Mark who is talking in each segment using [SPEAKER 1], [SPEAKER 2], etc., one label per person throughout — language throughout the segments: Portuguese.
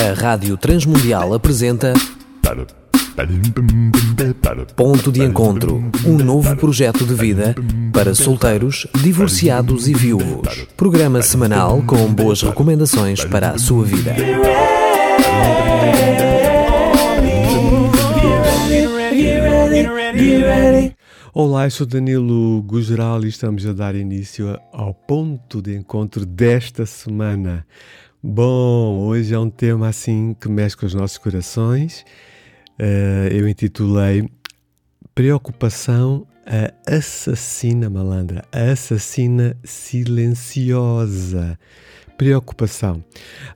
[SPEAKER 1] A Rádio Transmundial apresenta Ponto de Encontro, um novo projeto de vida para solteiros, divorciados e viúvos. Programa semanal com boas recomendações para a sua vida.
[SPEAKER 2] Olá, eu sou Danilo Gugeral e estamos a dar início ao ponto de encontro desta semana. Bom, hoje é um tema assim que mexe com os nossos corações. Uh, eu intitulei Preocupação a assassina malandra, a assassina silenciosa. Preocupação.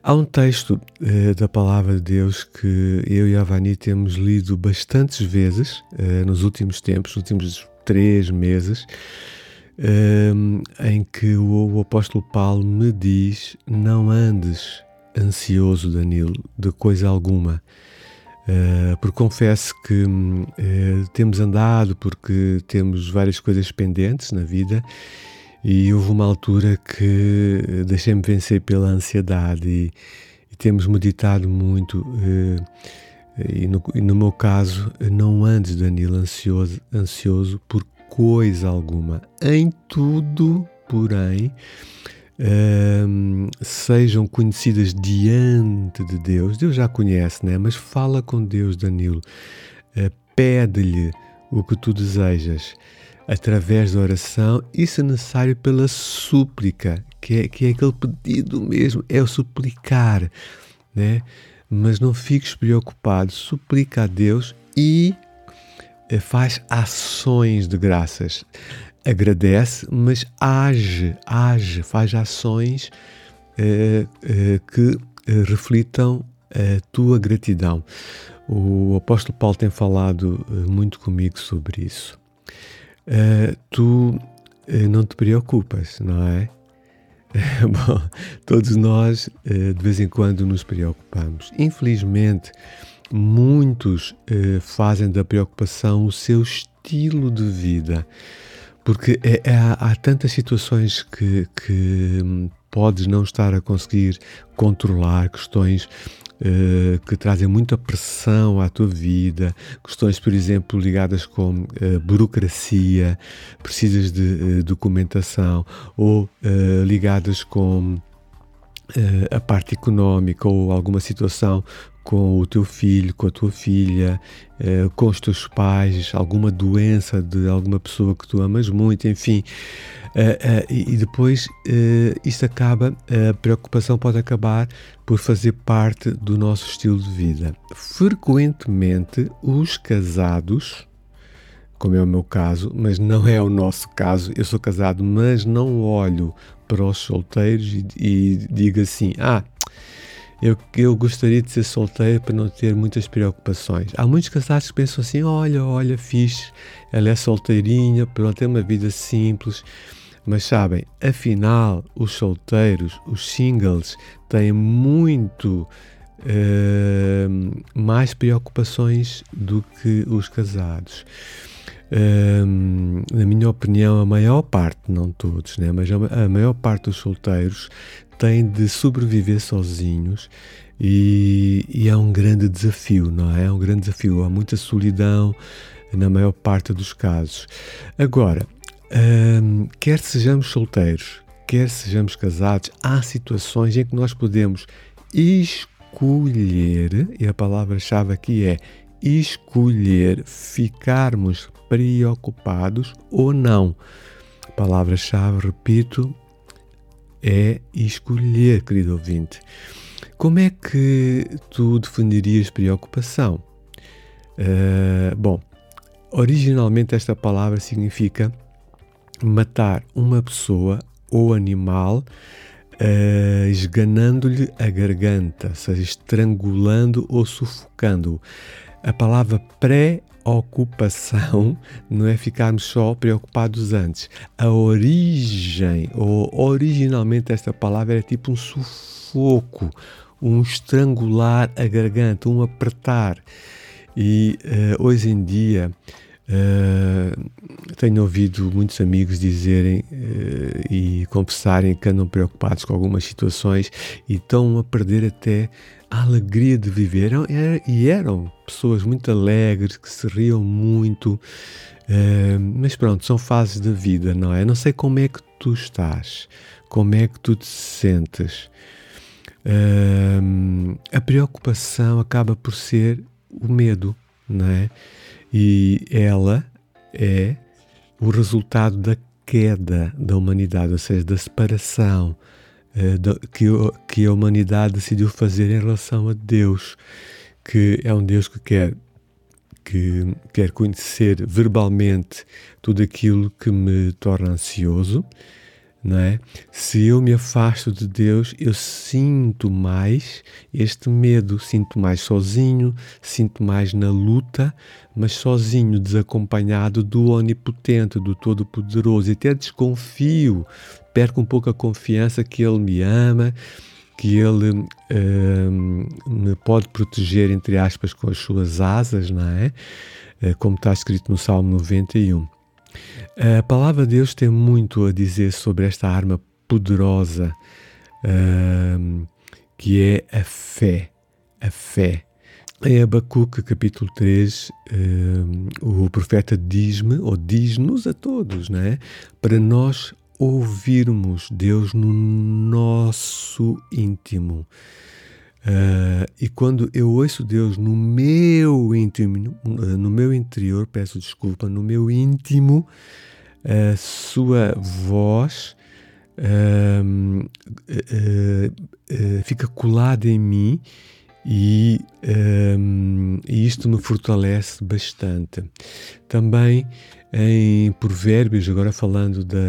[SPEAKER 2] Há um texto uh, da Palavra de Deus que eu e a Vani temos lido bastantes vezes uh, nos últimos tempos, nos últimos três meses, um, em que o, o, apóstolo Paulo me diz: Não andes ansioso, Danilo, de coisa alguma. Uh, porque confesso que uh, temos andado, porque temos várias coisas pendentes na vida e houve uma altura que deixei-me vencer pela ansiedade e, e temos meditado muito. Uh, e no, e no, meu caso, não andes, Danilo, ansioso, ansioso por coisa alguma. Em tudo, porém, um, sejam conhecidas diante de Deus. Deus já conhece, né? Mas fala com Deus, Danilo. Uh, Pede-lhe o que tu desejas através da oração e, se necessário, pela súplica, que é, que é aquele pedido mesmo, é o suplicar, né? Mas não fiques preocupado, suplica a Deus e eh, faz ações de graças. Agradece, mas age, age, faz ações eh, eh, que reflitam a tua gratidão. O apóstolo Paulo tem falado muito comigo sobre isso. tu não te preocupas, não é? Bom, todos nós de vez em quando nos preocupamos. Infelizmente, muitos eh, fazem da preocupação o seu estilo de vida, porque é, é, há, tantas situações que, que hum, podes não estar a conseguir controlar, questões Uh, que trazem muita pressão à tua vida, questões, por exemplo, ligadas com uh, burocracia, precisas de uh, documentação, ou ligadas com a parte económica ou alguma situação com o teu filho, com a tua filha, eh, com os teus pais, alguma doença de alguma pessoa que tu amas muito, enfim. Eh, eh, e depois isto acaba, a preocupação pode acabar por fazer parte do nosso estilo de vida. Frequentemente, os casados, como é o meu caso, mas não é o nosso caso, eu sou casado, mas não olho para os solteiros e, e digo assim: ah eu, eu gostaria de ser solteiro para não ter muitas preocupações. Há muitos casados que pensam assim: olha, olha, fixe, ela é solteirinha, pronto, tem uma vida simples. Mas sabem, afinal, os solteiros, os singles, têm muito uh, mais preocupações do que os casados. Uh, na minha opinião, a maior parte, não todos, né, mas a maior parte dos solteiros têm de sobreviver sozinhos e, e, é um grande desafio, não é? É um grande desafio. Há muita solidão na maior parte dos casos. Agora, hum, quer sejamos solteiros, quer sejamos casados, há situações em que nós podemos escolher, e a palavra-chave aqui é escolher ficarmos preocupados ou não. Palavra-chave, repito, é escolher, querido ouvinte. Como é que tu definirias preocupação? Uh, bom, originalmente esta palavra significa matar uma pessoa ou animal uh, esganando-lhe a garganta, ou seja, estrangulando ou sufocando. A palavra pré ocupação não é ficarmos só preocupados antes. A origem, ou originalmente esta palavra é tipo um sufoco, um estrangular a garganta, um apertar. E uh, hoje em dia Uh, tenho ouvido muitos amigos dizerem uh, e confessarem que andam preocupados com algumas situações e estão a perder até a alegria de viver. Eram, e eram pessoas muito alegres, que se riam muito, uh, mas pronto, são fases da vida, não é? Não sei como é que tu estás, como é que tu te sentes. a preocupação acaba por ser o medo, não é? E ela é o resultado da queda da humanidade, ou seja, da separação eh, que, que a humanidade decidiu fazer em relação a Deus, que é um Deus que quer que quer conhecer verbalmente tudo aquilo que me torna ansioso, não é? Se eu me afasto de Deus, eu sinto mais este medo, sinto mais sozinho, sinto mais na luta, mas sozinho, desacompanhado do Onipotente, do Todo-Poderoso, e até desconfio, perco um pouco a confiança que Ele me ama, que Ele uh, me pode proteger, entre aspas, com as suas asas, não é? Uh, como está escrito no Salmo 91. A palavra de Deus tem muito a dizer sobre esta arma poderosa uh, que é a fé. A fé. Em Abacuque, capítulo 3, uh, o profeta diz-me, ou diz-nos a todos, né, para nós ouvirmos Deus no nosso íntimo. Uh, e quando eu ouço Deus no meu íntimo, no meu interior, peço desculpa, no meu íntimo, a sua voz uh, uh, fica colada em mim e, um, e, isto me fortalece bastante. Também em Provérbios, agora falando da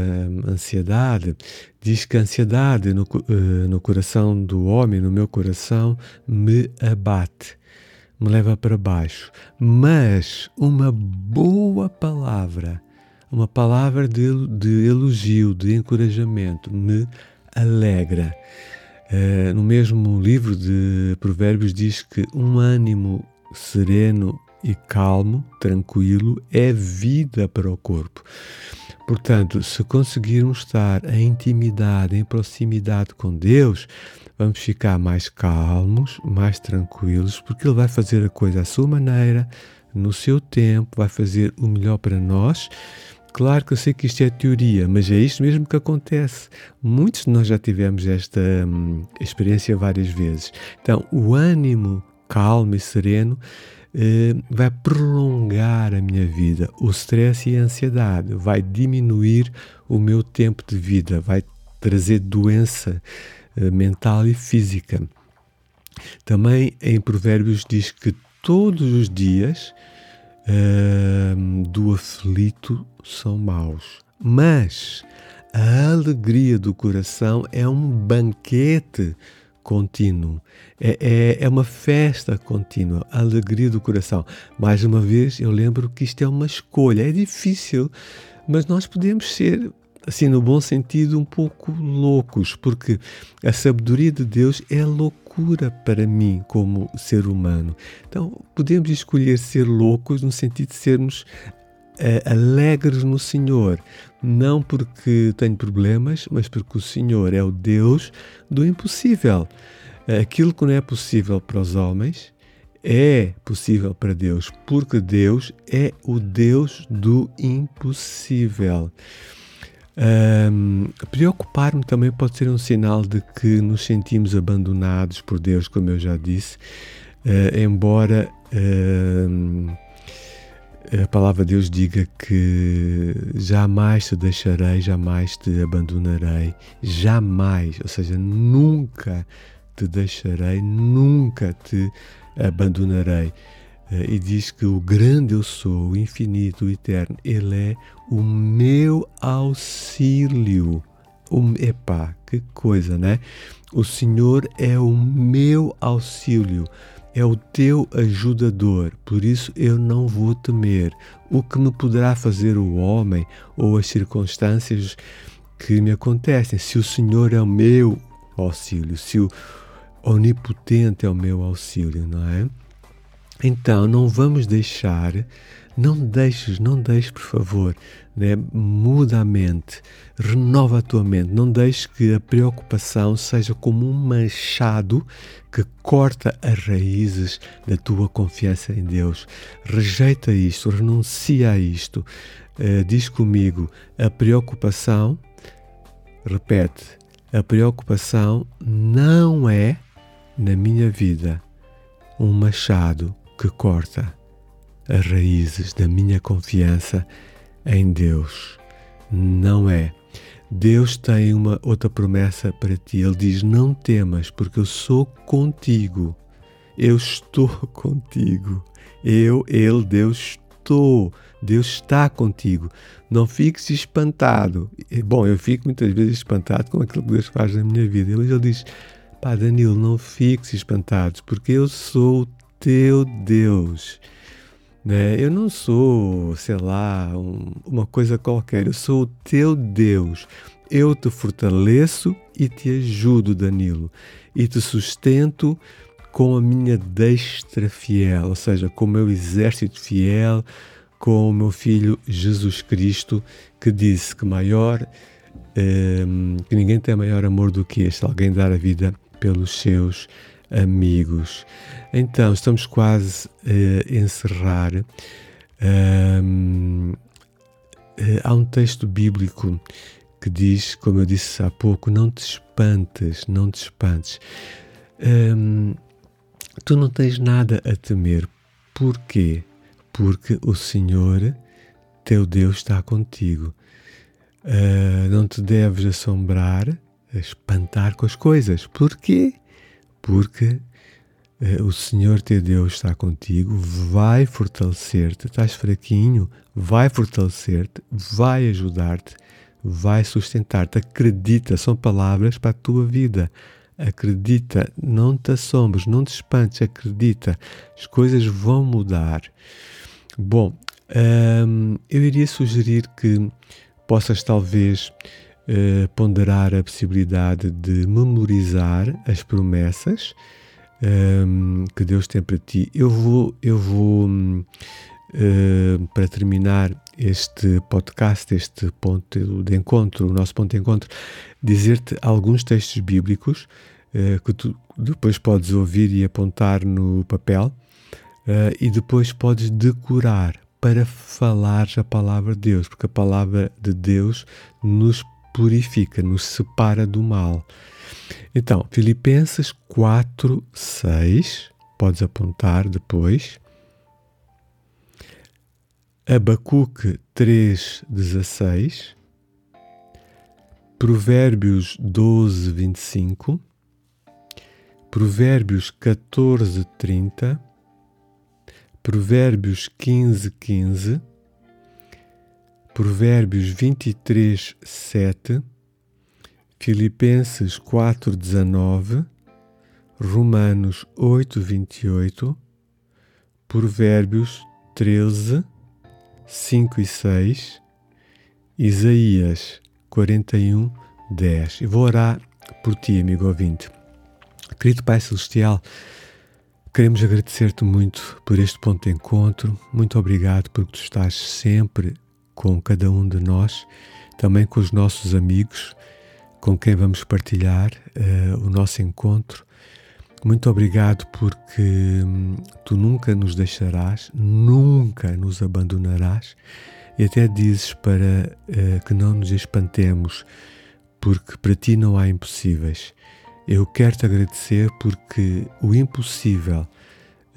[SPEAKER 2] ansiedade, diz que a ansiedade no, uh, no coração do homem, no meu coração, me abate, me leva para baixo. Mas uma boa palavra, uma palavra de, de elogio, de encorajamento, me alegra. Uh, no mesmo livro de Provérbios diz que um ânimo sereno e calmo, tranquilo, é vida para o corpo. Portanto, se conseguirmos estar em intimidade, em proximidade com Deus, vamos ficar mais calmos, mais tranquilos, porque Ele vai fazer a coisa à sua maneira, no seu tempo, vai fazer o melhor para nós Claro que eu sei que isto é teoria, mas é isto mesmo que acontece. Muitos de nós já tivemos esta hum, experiência várias vezes. Então, o ânimo calmo e sereno eh, vai prolongar a minha vida. O stress e a ansiedade vai diminuir o meu tempo de vida, vai trazer doença eh, mental e física. Também em Provérbios diz que todos os dias uh, do aflito são maus. Mas a alegria do coração é um banquete contínuo, é, é, é, uma festa contínua, a alegria do coração. Mais uma vez, eu lembro que isto é uma escolha, é difícil, mas nós podemos ser assim, no bom sentido, um pouco loucos, porque a sabedoria de Deus é loucura para mim como ser humano. Então, podemos escolher ser loucos no sentido de sermos alegres no Senhor, não porque tenho problemas, mas porque o Senhor é o Deus do impossível. Aquilo que não é possível para os homens é possível para Deus, porque Deus é o Deus do impossível. Um, Preocupar-me também pode ser um sinal de que nos sentimos abandonados por Deus, como eu já disse, uh, embora uh, a palavra de Deus diga que jamais te deixarei, jamais te abandonarei, jamais, ou seja, nunca te deixarei, nunca te abandonarei. Eh, e diz que o grande eu sou, o infinito, o eterno, ele é o meu auxílio. O, epá, que coisa, né? O Senhor é o meu auxílio, é o teu ajudador, por isso eu não vou temer. O que me poderá fazer o homem ou as circunstâncias que me acontecem, se o Senhor é o meu auxílio, se o Onipotente é o meu auxílio, não é? Então, não vamos deixar, não deixes, não deixes, por favor, né? muda a mente, renova a tua mente, não deixes que a preocupação seja como um machado que corta as raízes da tua confiança em Deus. Rejeita isto, renuncia a isto. Uh, diz comigo, a preocupação, repete, a preocupação não é, na minha vida, um machado que corta as raízes da minha confiança em Deus. Não é. Deus tem uma outra promessa para ti. Ele diz: Não temas, porque eu sou contigo. Eu estou contigo. Eu, Ele, Deus, estou. Deus está contigo. Não fiques espantado. Bom, eu fico muitas vezes espantado com aquilo que Deus faz na minha vida. Mas Ele diz: Pá, Danilo, não fiques espantado, porque eu sou o teu Deus. Né? Eu não sou, sei lá, um, uma coisa qualquer, eu sou o teu Deus. Eu te fortaleço e te ajudo, Danilo, e te sustento com a minha destra fiel, ou seja, com o meu exército fiel, com o meu filho Jesus Cristo, que disse que maior, eh, que ninguém tem maior amor do que este, alguém dar a vida pelos seus amigos. Então, estamos quase a encerrar. Um, eh, há um texto bíblico que diz, como eu disse há pouco, não te espantes, não te espantes. Tu não tens nada a temer. Porquê? Porque o Senhor, teu Deus, está contigo. Uh, não te deves assombrar, espantar com as coisas. Porquê? Porque eh, o Senhor teu Deus está contigo, vai fortalecer-te. Estás fraquinho, vai fortalecer-te, vai ajudar-te, vai sustentar-te. Acredita, são palavras para a tua vida. Acredita, não te assombres, não te espantes, acredita, as coisas vão mudar. Bom, hum, eu iria sugerir que possas talvez uh, ponderar a possibilidade de memorizar as promessas ehm, que Deus tem para ti. Eu vou, eu vou uh, para terminar este podcast, este ponto de encontro, o nosso ponto de encontro, dizer-te alguns textos bíblicos uh, que tu depois podes ouvir e apontar no papel. E depois podes decorar para falar a palavra de Deus, porque a palavra de Deus nos purifica, nos separa do mal. Então, Filipenses 4, 6, podes apontar depois. Abacuque 3, 16. Provérbios 12, 25. Provérbios 14, 30. Provérbios 15, 15 Provérbios 23, 7, Filipenses 4, 19, Romanos 8, 28, Provérbios 13, 5 e 6, Isaías 41, 10. E vou orar por ti, amigo ouvinte. Querido Pai Celestial, queremos agradecer-te muito por este ponto de encontro. Muito obrigado porque tu estás sempre com cada um de nós, também com os nossos amigos, com quem vamos partilhar uh, o nosso encontro. Muito obrigado porque hum, tu nunca nos deixarás, nunca nos abandonarás e até dizes para uh, que não nos espantemos, porque para ti não há impossíveis. Eu quero te agradecer porque o impossível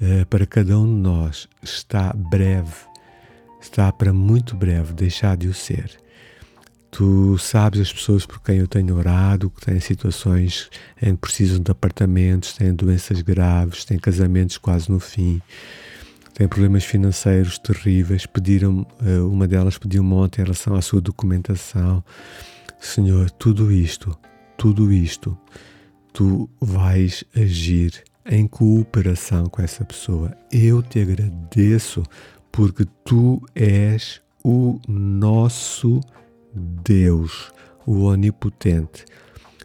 [SPEAKER 2] uh, para cada um de nós está breve está para muito breve deixar de o ser. Tu sabes as pessoas por quem eu tenho orado, que têm situações em que precisam de apartamentos, têm doenças graves, têm casamentos quase no fim, têm problemas financeiros terríveis. Pediram, eh, uma delas pediu-me ontem em relação à sua documentação. Senhor, tudo isto, tudo isto, tu vais agir em cooperação com essa pessoa. Eu te agradeço porque tu és o nosso Deus, o Onipotente,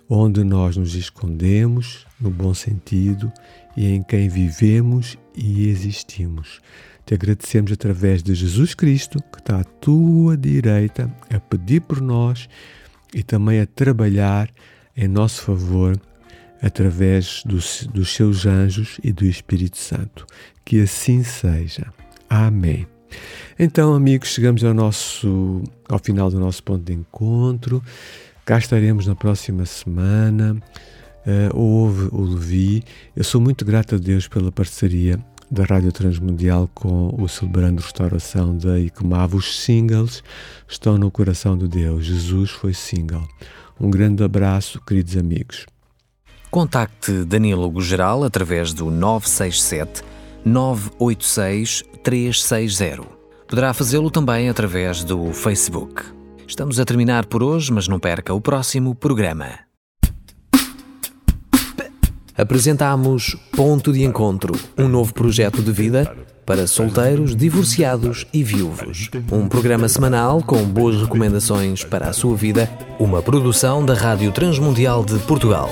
[SPEAKER 2] onde nós nos escondemos, no bom sentido, e em quem vivemos e existimos. Te agradecemos através de Jesus Cristo, que está à tua direita, a pedir por nós e também a trabalhar em nosso favor através dos, dos seus anjos e do Espírito Santo. Que assim seja. Amém. Então, amigos, chegamos ao, nosso, ao final do nosso ponto de encontro. Cá estaremos na próxima semana. Uh, houve o Levi. Eu sou muito grato a Deus pela parceria da Rádio Transmundial com o Celebrando Restauração da ICMAV. Os singles estão no coração de Deus. Jesus foi single. Um grande abraço, queridos amigos.
[SPEAKER 1] Contacte Danilo Gugeral através do 967 986 360. Poderá fazê-lo também através do Facebook. Estamos a terminar por hoje, mas não perca o próximo programa. Apresentamos Ponto de Encontro, um novo projeto de vida para solteiros, divorciados e viúvos. Um programa semanal com boas recomendações para a sua vida, uma produção da Rádio Transmundial de Portugal.